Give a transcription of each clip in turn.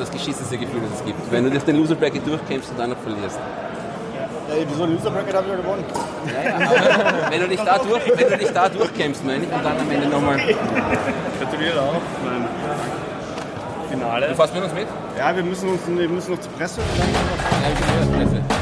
das geschissenste Gefühl, das es gibt. Wenn du durch den Loser Bracket durchkämpfst und dann noch verlierst. Ja, wieso ein Loser Bracket habe ich ja gewonnen? Ja, ja. wenn, du dich da durch, wenn du dich da durchkämpfst, meine ich, und dann am Ende nochmal. Gratuliere auch. Mein Finale. Du fährst mit uns mit? Ja, wir müssen, uns, wir müssen noch zur Presse. Ja, ich bin Presse.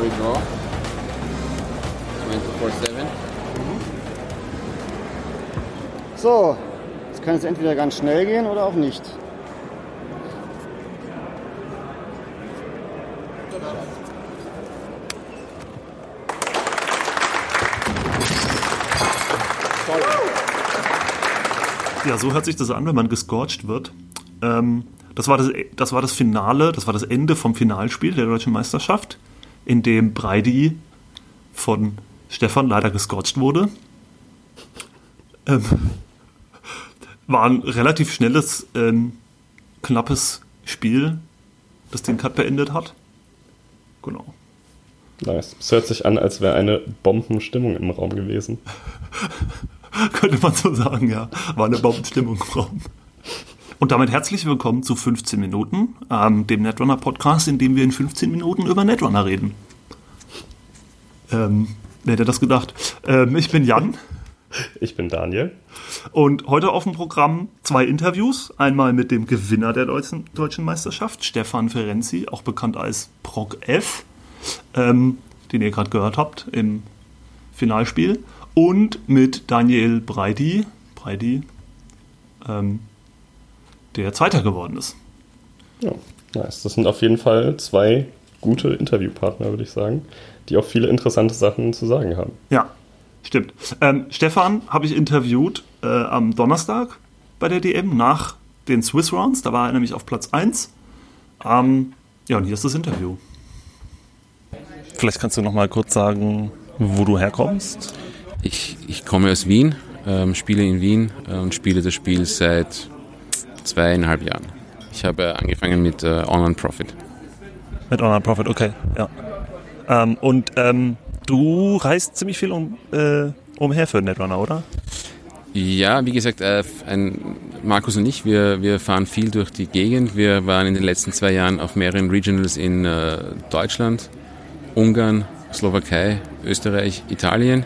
Mandatory draw. 24-7. So, jetzt kann es entweder ganz schnell gehen oder auch nicht. Ja, so hört sich das an, wenn man gescorcht wird. Ähm, das, war das, das war das Finale, das war das Ende vom Finalspiel der deutschen Meisterschaft, in dem Breidi von Stefan leider gescorcht wurde. Ähm, war ein relativ schnelles, ähm, knappes Spiel, das den Cut beendet hat. Genau. Nice. Es hört sich an, als wäre eine Bombenstimmung im Raum gewesen. Könnte man so sagen, ja. War eine Bombenstimmung im Raum. Und damit herzlich willkommen zu 15 Minuten, ähm, dem Netrunner Podcast, in dem wir in 15 Minuten über Netrunner reden. Ähm, wer hätte das gedacht? Ähm, ich bin Jan. Ich bin Daniel. Und heute auf dem Programm zwei Interviews. Einmal mit dem Gewinner der deutschen, deutschen Meisterschaft, Stefan Ferenzi, auch bekannt als Proc F, ähm, den ihr gerade gehört habt im Finalspiel. Und mit Daniel Breidi, Breidi ähm, der Zweiter geworden ist. Ja, nice. Das sind auf jeden Fall zwei gute Interviewpartner, würde ich sagen, die auch viele interessante Sachen zu sagen haben. Ja, stimmt. Ähm, Stefan habe ich interviewt äh, am Donnerstag bei der DM nach den Swiss Rounds. Da war er nämlich auf Platz 1. Ähm, ja, und hier ist das Interview. Vielleicht kannst du noch mal kurz sagen, wo du herkommst. Ich, ich komme aus Wien, ähm, spiele in Wien äh, und spiele das Spiel seit zweieinhalb Jahren. Ich habe angefangen mit äh, Online Profit. Mit Online Profit, okay, ja. Ähm, und ähm, du reist ziemlich viel um, äh, umher für Netrunner, oder? Ja, wie gesagt, äh, ein, Markus und ich, wir, wir fahren viel durch die Gegend. Wir waren in den letzten zwei Jahren auf mehreren Regionals in äh, Deutschland, Ungarn, Slowakei, Österreich, Italien.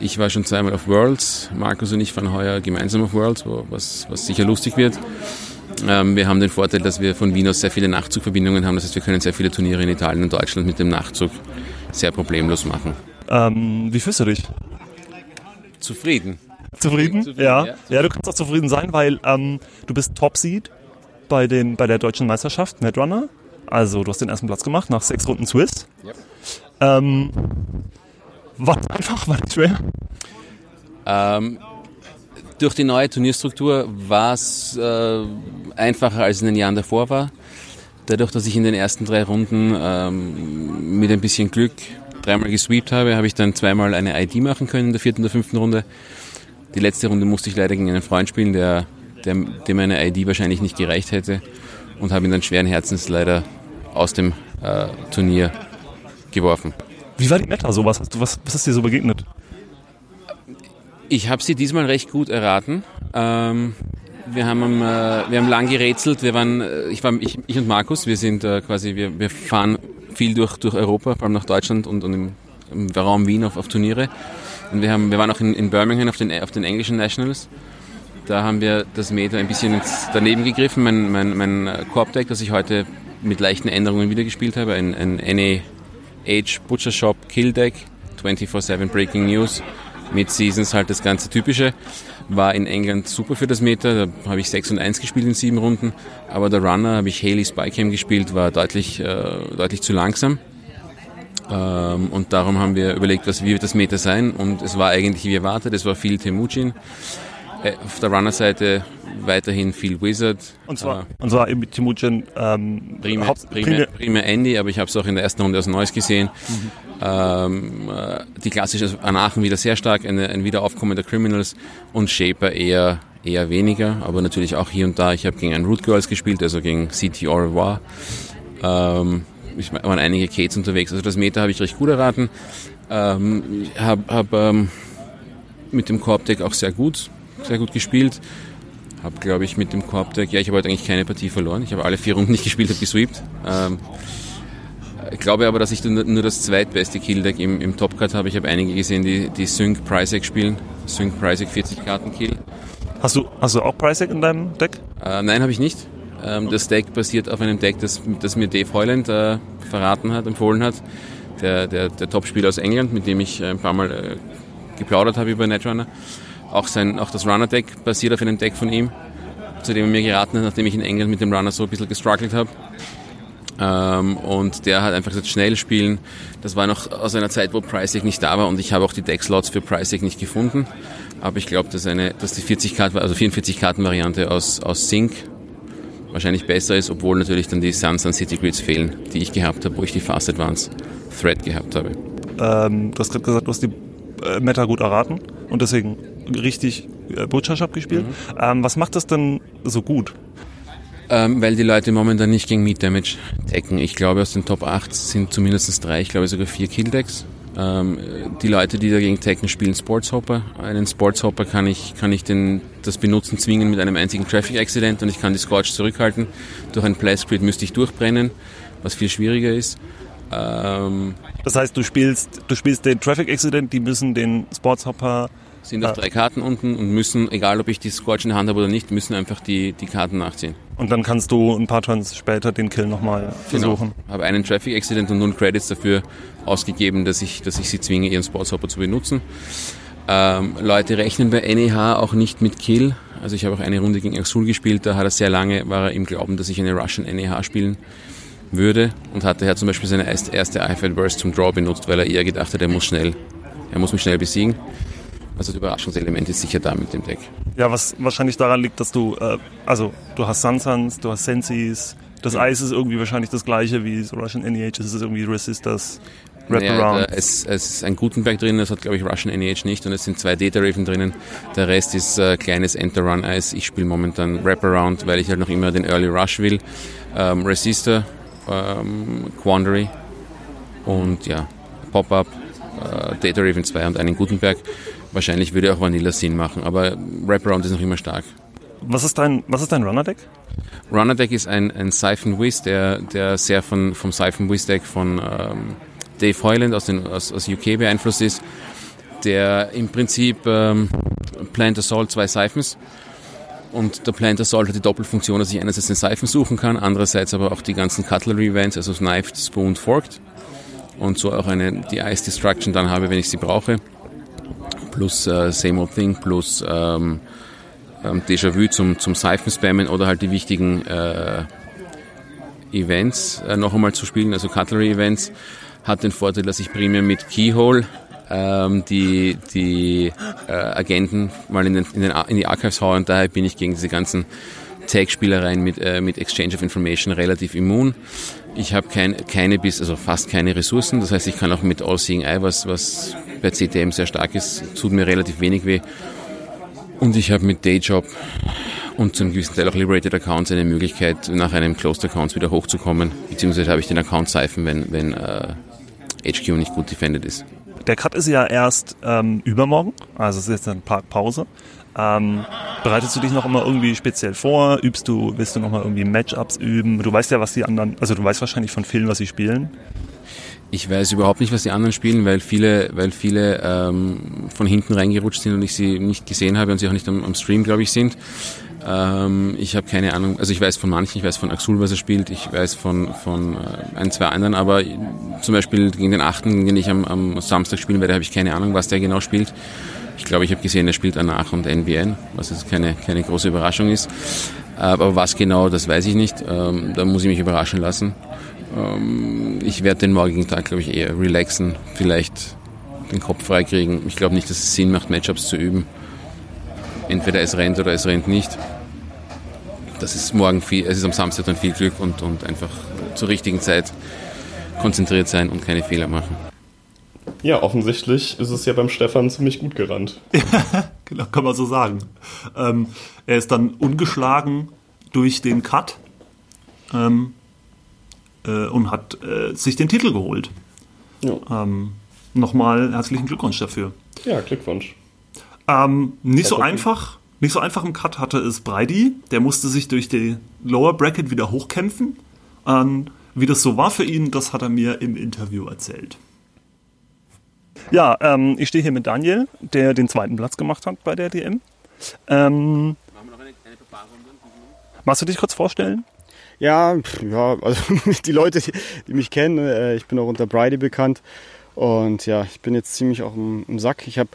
Ich war schon zweimal auf Worlds. Markus und ich fahren heuer gemeinsam auf Worlds, wo, was, was sicher lustig wird. Ähm, wir haben den Vorteil, dass wir von Wien aus sehr viele Nachtzugverbindungen haben. Das heißt, wir können sehr viele Turniere in Italien und Deutschland mit dem Nachtzug sehr problemlos machen. Ähm, wie fühlst du dich? Zufrieden. Zufrieden? Zufrieden, ja. ja. ja. du kannst auch zufrieden sein, weil ähm, du bist Top-Seed bei, den, bei der deutschen Meisterschaft, Netrunner. Also du hast den ersten Platz gemacht nach sechs Runden Swiss. Ja. Ähm, war das einfach, war das schwer? Ähm, durch die neue Turnierstruktur war es äh, einfacher als in den Jahren davor war. Dadurch, dass ich in den ersten drei Runden ähm, mit ein bisschen Glück dreimal gesweept habe, habe ich dann zweimal eine ID machen können in der vierten und der fünften Runde. Die letzte Runde musste ich leider gegen einen Freund spielen, der, der, dem eine ID wahrscheinlich nicht gereicht hätte und habe ihn dann schweren Herzens leider aus dem äh, Turnier geworfen. Wie war die Meta so? Was, was, was ist dir so begegnet? Ich habe sie diesmal recht gut erraten. Ähm, wir haben, äh, haben lang gerätselt. Wir waren, äh, ich, war, ich, ich und Markus, wir sind äh, quasi, wir, wir fahren viel durch, durch Europa, vor allem nach Deutschland und, und im, im Raum Wien auf, auf Turniere. Und wir, haben, wir waren auch in, in Birmingham auf den, auf den englischen Nationals. Da haben wir das Meter ein bisschen daneben gegriffen. Mein, mein, mein äh, Korbdeck, das ich heute mit leichten Änderungen wieder gespielt habe, ein, ein NA-Age Butcher Shop Kill Deck, 24-7 Breaking News, mit Seasons halt das ganze Typische. War in England super für das Meter, da habe ich 6 und 1 gespielt in sieben Runden, aber der Runner habe ich Haley Spycam gespielt, war deutlich, äh, deutlich zu langsam. Ähm, und darum haben wir überlegt, was, wird das Meter sein und es war eigentlich wie erwartet, es war viel Temujin. Äh, Auf der Runner-Seite weiterhin viel Wizard. Und zwar, Äh, und zwar eben mit Temujin ähm, Prima, Haupt- prima, prima Andy, aber ich habe es auch in der ersten Runde aus Neues gesehen. Ähm, äh, die klassische Anachen wieder sehr stark, eine, ein Wiederaufkommen der Criminals und Shaper eher, eher weniger, aber natürlich auch hier und da. Ich habe gegen ein Root Girls gespielt, also gegen CT Au revoir. Ähm, ich waren einige Kates unterwegs. Also das Meta habe ich recht gut erraten. Ähm, habe hab, ähm, mit dem Korbdeck auch sehr gut, sehr gut gespielt. Habe, glaube ich, mit dem Korbdeck, ja, ich habe heute eigentlich keine Partie verloren. Ich habe alle vier Runden nicht gespielt, habe gesweept. Ähm, ich glaube aber, dass ich nur das zweitbeste Killdeck im, im Topcard habe. Ich habe einige gesehen, die, die Sync Prizek spielen. Sync Prizek 40 Karten Kill. Hast du, hast du auch Prizek in deinem Deck? Äh, nein, habe ich nicht. Ähm, das Deck basiert auf einem Deck, das, das mir Dave Hoyland äh, verraten hat, empfohlen hat. Der, der, der Top-Spieler aus England, mit dem ich ein paar Mal äh, geplaudert habe über Netrunner. Auch, sein, auch das Runner-Deck basiert auf einem Deck von ihm, zu dem er mir geraten hat, nachdem ich in England mit dem Runner so ein bisschen gestruggelt habe. Ähm, und der hat einfach gesagt, schnell spielen. Das war noch aus einer Zeit, wo Pricek nicht da war und ich habe auch die Deckslots für Pricek nicht gefunden. Aber ich glaube, dass, dass die 40 Karten, also 44 Karten Variante aus, aus Sync wahrscheinlich besser ist, obwohl natürlich dann die Suns and City Grids fehlen, die ich gehabt habe, wo ich die Fast Advance Thread gehabt habe. Ähm, du hast gerade gesagt, du hast die äh, Meta gut erraten und deswegen richtig äh, Butchershop gespielt. Mhm. Ähm, was macht das denn so gut? Ähm, weil die Leute momentan nicht gegen Meat Damage decken. Ich glaube, aus den Top 8 sind zumindest drei, ich glaube sogar vier Killdecks. Ähm, die Leute, die dagegen tecken, spielen Sportshopper. Einen Sportshopper kann ich, kann ich den, das Benutzen zwingen mit einem einzigen Traffic Accident und ich kann die Scorch zurückhalten. Durch ein Plascrit müsste ich durchbrennen, was viel schwieriger ist. Ähm, das heißt, du spielst, du spielst den Traffic Accident, die müssen den Sportshopper sind auf drei Karten unten und müssen, egal ob ich die Scorch in der Hand habe oder nicht, müssen einfach die, die Karten nachziehen. Und dann kannst du ein paar Turns später den Kill nochmal genau. versuchen. Genau. Habe einen Traffic Accident und nun Credits dafür ausgegeben, dass ich, dass ich sie zwinge, ihren Sportshopper zu benutzen. Ähm, Leute rechnen bei NEH auch nicht mit Kill. Also ich habe auch eine Runde gegen Axul gespielt, da hat er sehr lange, war er im Glauben, dass ich eine Russian NEH spielen würde und hat daher zum Beispiel seine erste iFed Burst zum Draw benutzt, weil er eher gedacht hat, er muss schnell, er muss mich schnell besiegen. Also das Überraschungselement ist sicher da mit dem Deck. Ja, was wahrscheinlich daran liegt, dass du, äh, also du hast Sansans, du hast Sensis, das ja. Eis ist irgendwie wahrscheinlich das gleiche wie so Russian NEH, es ist irgendwie Resistors. Naja, es, es ist ein Gutenberg drin, das hat glaube ich Russian NEH nicht und es sind zwei Data Raven drinnen. Der Rest ist äh, kleines Enter Run Eis. Ich spiele momentan Wraparound, weil ich halt noch immer den Early Rush will. Ähm, Resistor, ähm, Quandary und ja, Pop-Up, äh, Data Raven 2 und einen Gutenberg. Wahrscheinlich würde auch Vanilla Sinn machen, aber Wraparound ist noch immer stark. Was ist dein, was ist dein Runner-Deck? Runner-Deck ist ein, ein Siphon Wiz, der, der sehr von, vom Siphon Wiz-Deck von ähm, Dave Hoyland aus, den, aus, aus UK beeinflusst ist, der im Prinzip ähm, Plant Assault zwei Siphons und der Plant Assault hat die Doppelfunktion, dass ich einerseits den Siphon suchen kann, andererseits aber auch die ganzen Cutlery Events, also Knifed, Spooned, Forked und so auch eine, die Ice Destruction dann habe, wenn ich sie brauche plus äh, Same Old Thing plus ähm, ähm, Déjà-vu zum, zum Seifenspammen oder halt die wichtigen äh, Events äh, noch einmal zu spielen, also Cutlery-Events, hat den Vorteil, dass ich primär mit Keyhole ähm, die, die äh, Agenten mal in, den, in, den, in die Archives haue und daher bin ich gegen diese ganzen Tag-Spielereien mit, äh, mit Exchange of Information relativ immun. Ich habe kein, keine bis, also fast keine Ressourcen. Das heißt, ich kann auch mit All-Seeing Eye, was, was bei CTM sehr stark ist, tut mir relativ wenig weh. Und ich habe mit Dayjob und zum gewissen Teil auch Liberated Accounts eine Möglichkeit, nach einem Closed Account wieder hochzukommen. Beziehungsweise habe ich den Account seifen, wenn, wenn äh, HQ nicht gut defended ist. Der Cut ist ja erst ähm, übermorgen, also es ist jetzt eine Pause. Ähm, bereitest du dich noch immer irgendwie speziell vor? Übst du, willst du noch mal irgendwie Matchups üben? Du weißt ja, was die anderen, also du weißt wahrscheinlich von vielen, was sie spielen. Ich weiß überhaupt nicht, was die anderen spielen, weil viele, weil viele ähm, von hinten reingerutscht sind und ich sie nicht gesehen habe und sie auch nicht am, am Stream, glaube ich, sind. Ähm, ich habe keine Ahnung, also ich weiß von manchen, ich weiß von Axul, was er spielt, ich weiß von, von äh, ein, zwei anderen, aber zum Beispiel gegen den achten, den ich am, am Samstag spielen werde, habe ich keine Ahnung, was der genau spielt. Ich glaube, ich habe gesehen, er spielt danach und NBN, was jetzt keine, keine große Überraschung ist. Aber was genau, das weiß ich nicht. Ähm, da muss ich mich überraschen lassen. Ähm, ich werde den morgigen Tag, glaube ich, eher relaxen, vielleicht den Kopf freikriegen. Ich glaube nicht, dass es Sinn macht, Matchups zu üben. Entweder es rennt oder es rennt nicht. Das ist morgen viel, es ist am Samstag dann viel Glück und, und einfach zur richtigen Zeit konzentriert sein und keine Fehler machen. Ja, offensichtlich ist es ja beim Stefan ziemlich gut gerannt. Genau, kann man so sagen. Ähm, er ist dann ungeschlagen durch den Cut ähm, äh, und hat äh, sich den Titel geholt. Ja. Ähm, Nochmal herzlichen Glückwunsch dafür. ja, Glückwunsch. Ähm, nicht so einfach, nicht so einfach im Cut hatte es Breidi. Der musste sich durch die Lower Bracket wieder hochkämpfen. Ähm, wie das so war für ihn, das hat er mir im Interview erzählt. Ja, ähm, ich stehe hier mit Daniel, der den zweiten Platz gemacht hat bei der DM. Ähm, magst du dich kurz vorstellen? Ja, ja, also die Leute, die, die mich kennen, äh, ich bin auch unter Brady bekannt. Und ja, ich bin jetzt ziemlich auch im, im Sack. Ich habe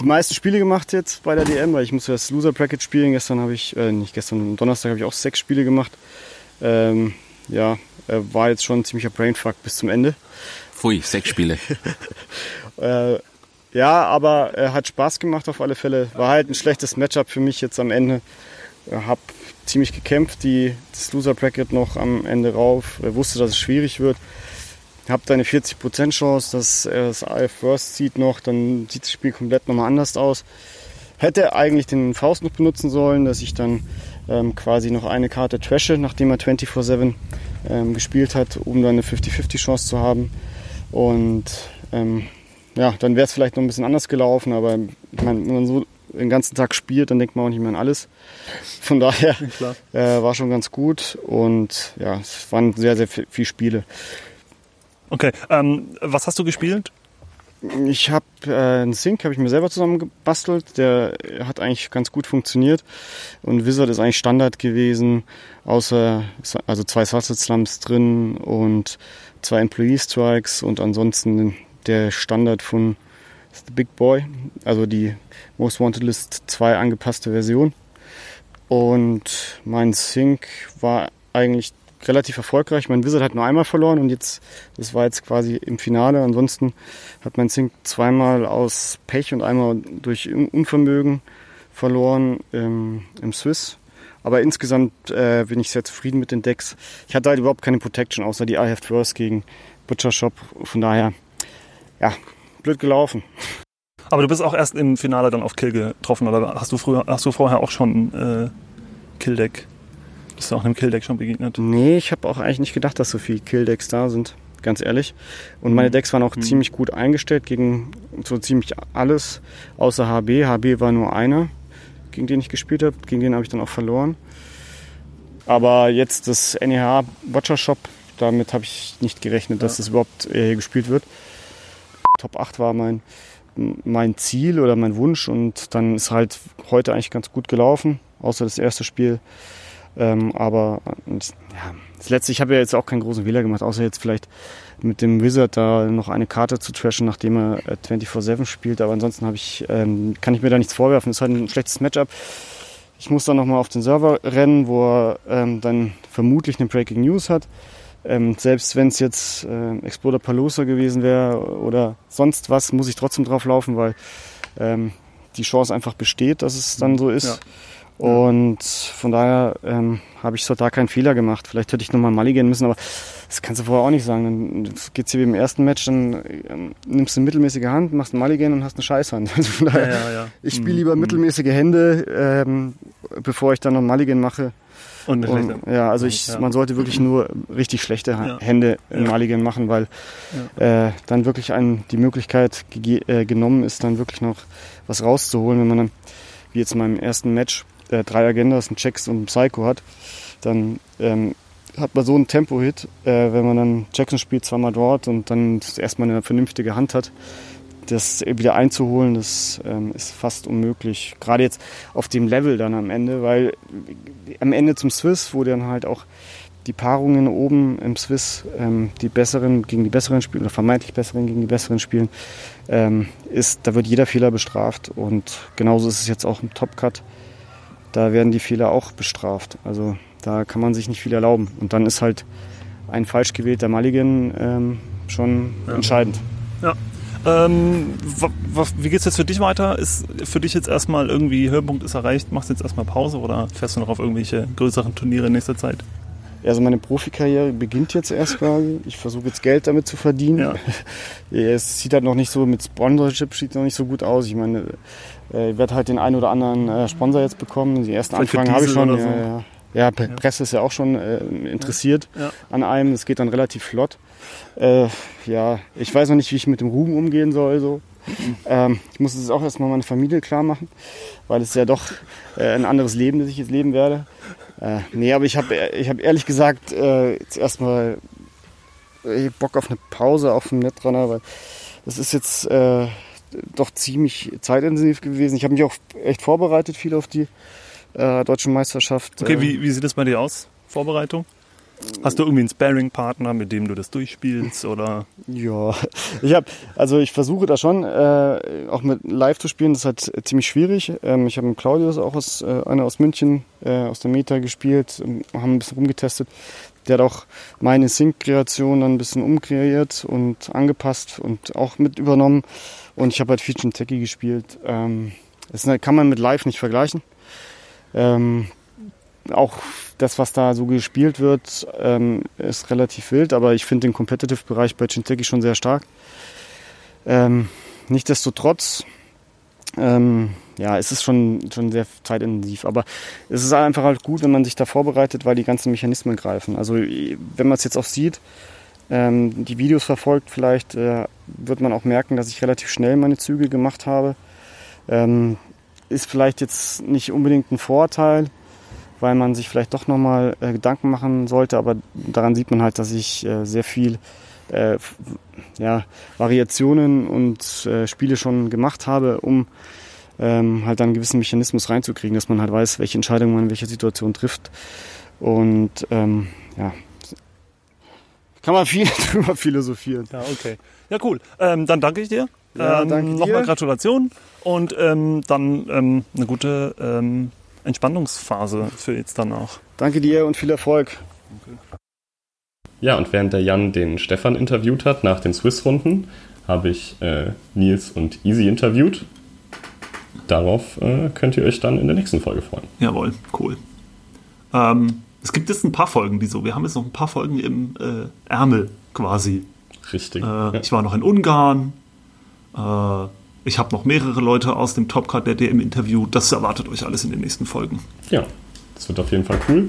die meisten Spiele gemacht jetzt bei der DM, weil ich musste das Loser Bracket spielen. Gestern habe ich, äh, nicht gestern, Donnerstag habe ich auch sechs Spiele gemacht. Ähm, ja, äh, war jetzt schon ein ziemlicher Brainfuck bis zum Ende. Pfui, sechs Spiele. Äh, ja, aber äh, hat Spaß gemacht auf alle Fälle. War halt ein schlechtes Matchup für mich jetzt am Ende. Äh, hab ziemlich gekämpft, die, das Loser Bracket noch am Ende rauf. Äh, wusste, dass es schwierig wird. Hab da eine 40% Chance, dass er das AF First zieht noch, dann sieht das Spiel komplett nochmal anders aus. Hätte eigentlich den Faust noch benutzen sollen, dass ich dann ähm, quasi noch eine Karte trashe, nachdem er 24-7 ähm, gespielt hat, um dann eine 50-50 Chance zu haben. Und ähm, ja, dann wäre es vielleicht noch ein bisschen anders gelaufen, aber ich mein, wenn man so den ganzen Tag spielt, dann denkt man auch nicht mehr an alles. Von daher äh, war schon ganz gut und ja, es waren sehr, sehr viel, viel Spiele. Okay, ähm, was hast du gespielt? Ich habe äh, einen Sync, habe ich mir selber zusammengebastelt. Der hat eigentlich ganz gut funktioniert. Und Wizard ist eigentlich Standard gewesen, außer also zwei Sunset Slums drin und zwei Employee Strikes und ansonsten der Standard von The Big Boy, also die Most Wanted List 2 angepasste Version. Und mein Sync war eigentlich relativ erfolgreich. Mein Wizard hat nur einmal verloren und jetzt, das war jetzt quasi im Finale. Ansonsten hat mein Sync zweimal aus Pech und einmal durch Un- Unvermögen verloren ähm, im Swiss. Aber insgesamt äh, bin ich sehr zufrieden mit den Decks. Ich hatte halt überhaupt keine Protection, außer die I Have First gegen Butcher Shop. Von daher, ja, blöd gelaufen. Aber du bist auch erst im Finale dann auf Kill getroffen, oder hast du früher, hast du vorher auch schon äh, Killdeck? Bist du auch einem Killdeck schon begegnet? Nee, ich habe auch eigentlich nicht gedacht, dass so viele Kill-Decks da sind, ganz ehrlich. Und meine Decks waren auch ziemlich gut eingestellt gegen so ziemlich alles, außer HB. HB war nur einer, gegen den ich gespielt habe. Gegen den habe ich dann auch verloren. Aber jetzt das NEH Watcher Shop, damit habe ich nicht gerechnet, dass das überhaupt äh, hier gespielt wird. Top 8 war mein, mein Ziel oder mein Wunsch und dann ist halt heute eigentlich ganz gut gelaufen, außer das erste Spiel. Ähm, aber ja, das letzte, ich habe ja jetzt auch keinen großen Fehler gemacht, außer jetzt vielleicht mit dem Wizard da noch eine Karte zu trashen, nachdem er äh, 24-7 spielt. Aber ansonsten ich, ähm, kann ich mir da nichts vorwerfen. Es ist halt ein schlechtes Matchup. Ich muss dann nochmal auf den Server rennen, wo er ähm, dann vermutlich eine Breaking News hat. Ähm, selbst wenn es jetzt äh, Exploder Palooza gewesen wäre oder sonst was, muss ich trotzdem drauf laufen, weil ähm, die Chance einfach besteht, dass es dann so ist. Ja. Und von daher ähm, habe ich so da keinen Fehler gemacht. Vielleicht hätte ich nochmal Mulligan müssen, aber das kannst du vorher auch nicht sagen. Dann geht's hier wie im ersten Match, dann ähm, nimmst du eine mittelmäßige Hand, machst einen Mulligan und hast eine Scheißhand. Also von daher, Ja, ja, ja. ich spiele lieber mittelmäßige Hände, ähm, bevor ich dann noch einen Mulligan mache. Und Und, ja, also ich, Ja. man sollte wirklich nur richtig schlechte Ja. Hände im Ja. Mulligan machen, weil äh, dann wirklich einem die Möglichkeit äh, genommen ist, dann wirklich noch was rauszuholen, wenn man dann, wie jetzt in meinem ersten Match, äh, drei Agendas, einen Checks und einen Psycho hat, dann ähm, hat man so einen Tempo-Hit, äh, wenn man dann Jackson spielt, zweimal dort und dann erstmal eine vernünftige Hand hat. Das wieder einzuholen, das ähm, ist fast unmöglich. Gerade jetzt auf dem Level dann am Ende, weil am Ende zum Swiss, wo dann halt auch die Paarungen oben im Swiss, ähm, die besseren gegen die besseren spielen oder vermeintlich besseren gegen die besseren spielen, ähm, ist, da wird jeder Fehler bestraft und genauso ist es jetzt auch im Top Cut. Da werden die Fehler auch bestraft. Also da kann man sich nicht viel erlauben. Und dann ist halt ein falsch gewählter Mulligan ähm, schon entscheidend. Ja. Ähm, wie geht's jetzt für dich weiter? Ist für dich jetzt erstmal irgendwie Höhepunkt ist erreicht? Machst du jetzt erstmal Pause oder fährst du noch auf irgendwelche größeren Turniere in nächster Zeit? Also meine Profikarriere beginnt jetzt erst quasi. Ich versuche jetzt Geld damit zu verdienen. Ja. Es sieht halt noch nicht so mit Sponsorship sieht noch nicht so gut aus. Ich meine, ich werde halt den einen oder anderen äh, Sponsor jetzt bekommen. Die ersten Vielleicht Anfragen habe ich schon. oder so. Ja, ja. ja, Presse ist ja auch schon äh, interessiert Ja. an einem. Es geht dann relativ flott. Äh, ja, ich weiß noch nicht, wie ich mit dem Ruhm umgehen soll. So. Ähm, ich muss es auch erstmal meine Familie klar machen, weil es ja doch äh, ein anderes Leben, das ich jetzt leben werde. Äh, nee, aber ich habe ich hab ehrlich gesagt äh, jetzt erstmal äh, Bock auf eine Pause auf dem Netrunner, weil das ist jetzt äh, doch ziemlich zeitintensiv gewesen. Ich habe mich auch echt vorbereitet viel auf die äh, deutsche Meisterschaft. Okay, äh, wie, wie sieht das bei dir aus? Vorbereitung? Hast du irgendwie einen Sparring-Partner, mit dem du das durchspielst? Oder Ja, ich habe, also ich versuche da schon, äh, auch mit live zu spielen, das ist halt ziemlich schwierig. Ähm, ich habe mit Claudius auch aus, äh, einer aus München, äh, aus der Meta gespielt, ähm, haben ein bisschen rumgetestet. Der hat auch meine Sync-Kreation dann ein bisschen umkreiert und angepasst und auch mit übernommen. Und ich habe halt Feature Techie gespielt. Ähm, das kann man mit live nicht vergleichen. Ähm, auch das, was da so gespielt wird, ähm, ist relativ wild, aber ich finde den Competitive-Bereich bei Chinteki schon sehr stark. Ähm, Nichtsdestotrotz, ähm, ja, es ist schon, schon sehr zeitintensiv, aber es ist einfach halt gut, wenn man sich da vorbereitet, weil die ganzen Mechanismen greifen. Also wenn man es jetzt auch sieht, ähm, die Videos verfolgt, vielleicht äh, wird man auch merken, dass ich relativ schnell meine Züge gemacht habe. Ähm, ist vielleicht jetzt nicht unbedingt ein Vorteil, weil man sich vielleicht doch nochmal äh, Gedanken machen sollte, aber daran sieht man halt, dass ich äh, sehr viel äh, ja, Variationen und äh, Spiele schon gemacht habe, um ähm, halt dann einen gewissen Mechanismus reinzukriegen, dass man halt weiß, welche Entscheidung man in welcher Situation trifft. Und ähm, ja, kann man viel drüber philosophieren. Ja, okay. Ja, cool. Ähm, dann danke ich dir. Ja, ähm, danke dir. Nochmal Gratulation und ähm, dann ähm, eine gute ähm, Entspannungsphase für jetzt danach. Danke dir und viel Erfolg. Ja, und während der Jan den Stefan interviewt hat nach den Swiss-Runden, habe ich äh, Nils und Easy interviewt. Darauf äh, könnt ihr euch dann in der nächsten Folge freuen. Jawohl, cool. Ähm, es gibt jetzt ein paar Folgen, die so. Wir haben jetzt noch ein paar Folgen im äh, Ärmel quasi. Richtig. Äh, ja. Ich war noch in Ungarn. Äh, ich habe noch mehrere Leute aus dem Topcard der DM Interview. Das erwartet euch alles in den nächsten Folgen. Ja, das wird auf jeden Fall cool.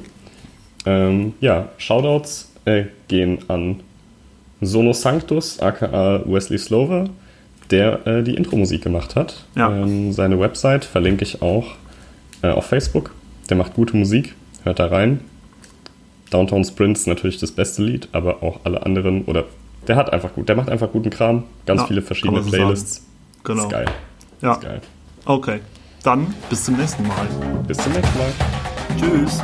Ähm, ja, Shoutouts äh, gehen an Sono Sanctus, aka Wesley Slover, der äh, die Intro-Musik gemacht hat. Ja. Ähm, seine Website verlinke ich auch äh, auf Facebook. Der macht gute Musik, hört da rein. Downtown Sprints natürlich das beste Lied, aber auch alle anderen oder der hat einfach gut, der macht einfach guten Kram, ganz Ja, viele verschiedene so sagen. Playlists. Genau. Ist geil. Ja, Ist geil. okay. Dann bis zum nächsten Mal. Bis zum nächsten Mal. Tschüss.